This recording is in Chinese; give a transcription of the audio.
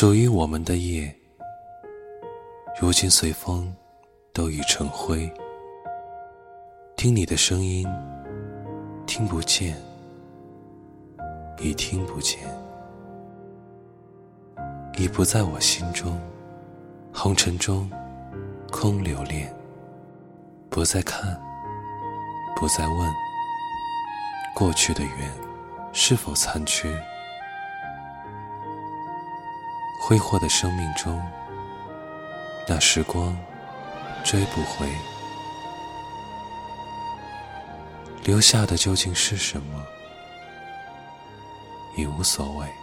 属于我们的夜，如今随风都已成灰。听你的声音，听不见，已听不见，已不在我心中。红尘中，空留恋，不再看，不再问，过去的缘是否残缺？挥霍的生命中，那时光追不回，留下的究竟是什么？已无所谓。